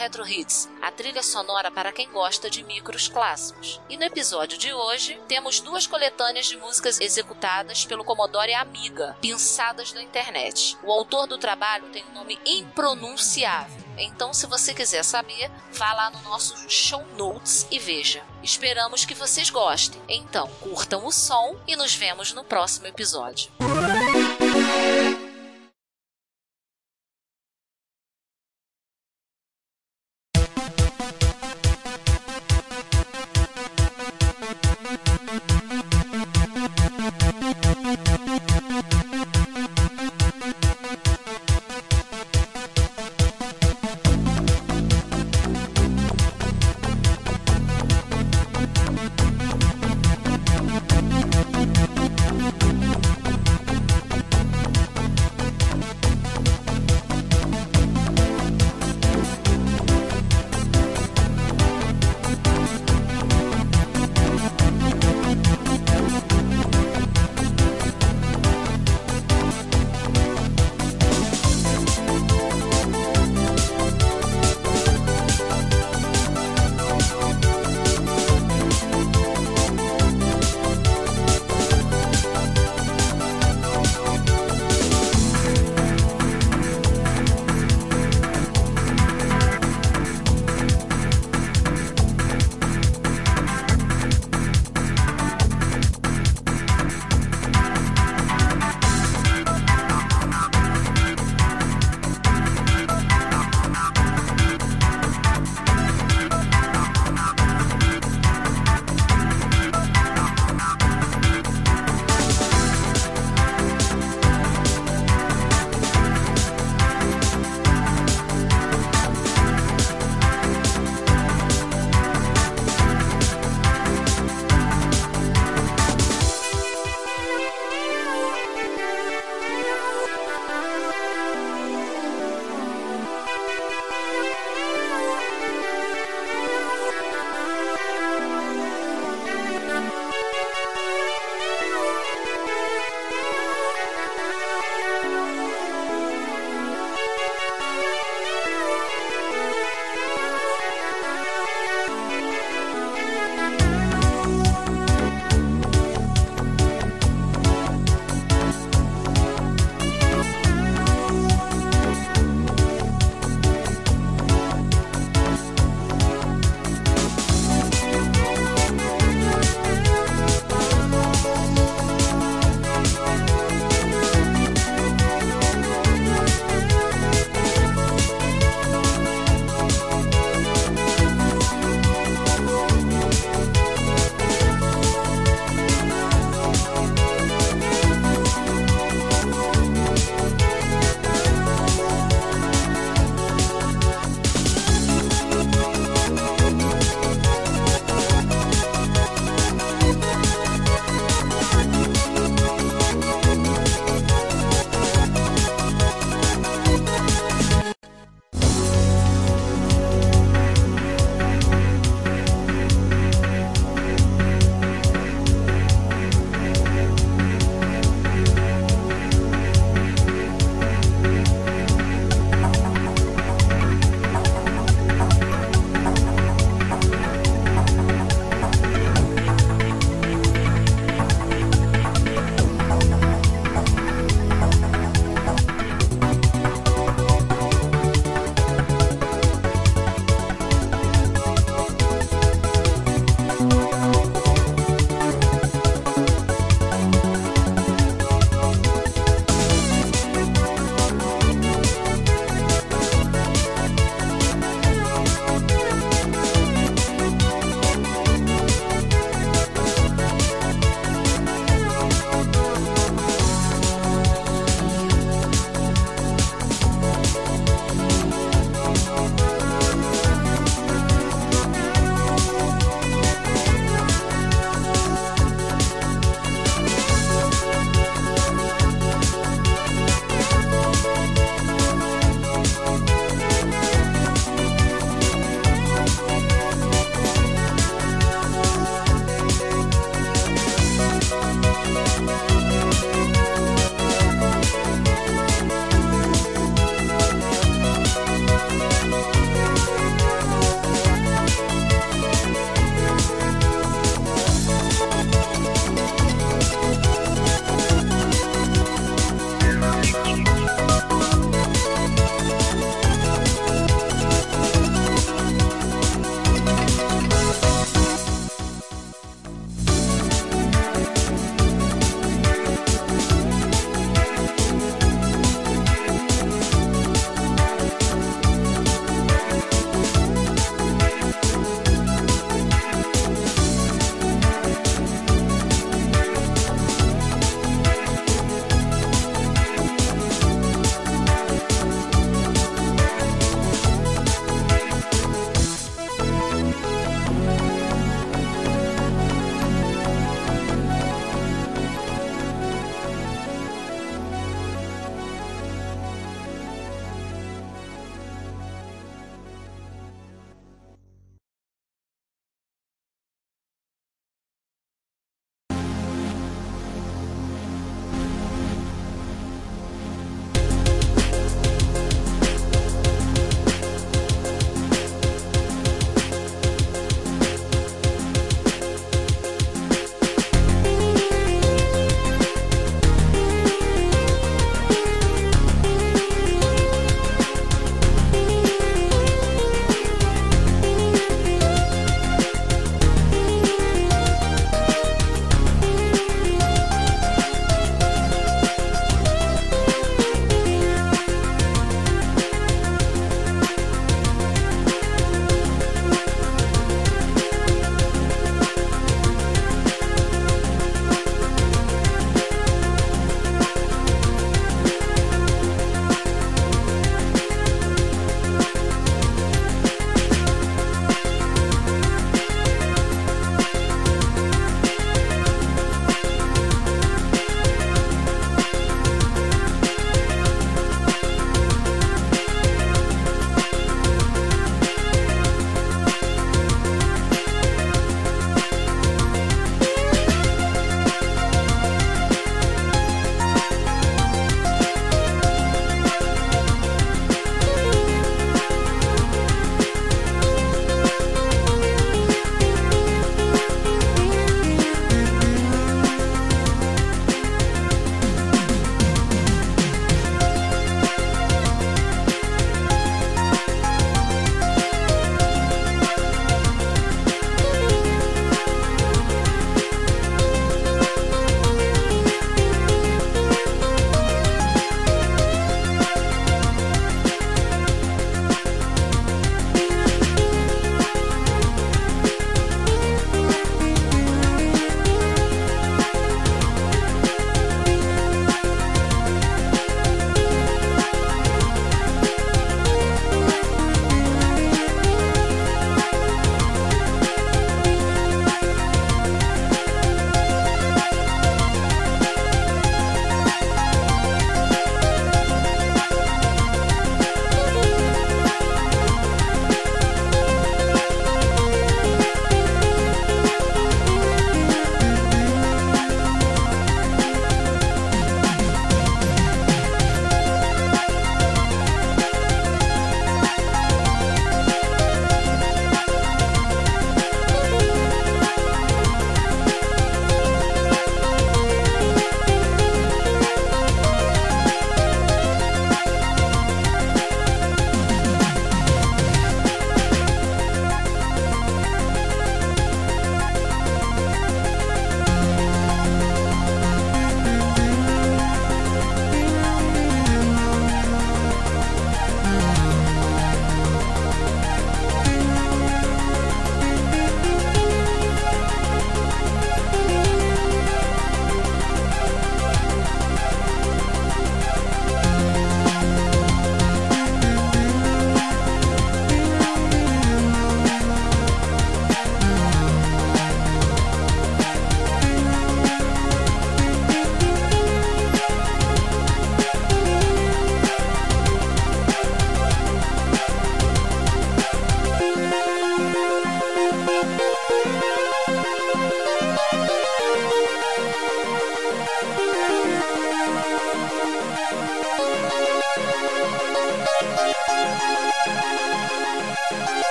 Retro Hits, a trilha sonora para quem gosta de micros clássicos. E no episódio de hoje, temos duas coletâneas de músicas executadas pelo Commodore Amiga, pinçadas na internet. O autor do trabalho tem um nome impronunciável. Então, se você quiser saber, vá lá no nosso show notes e veja. Esperamos que vocês gostem. Então, curtam o som e nos vemos no próximo episódio.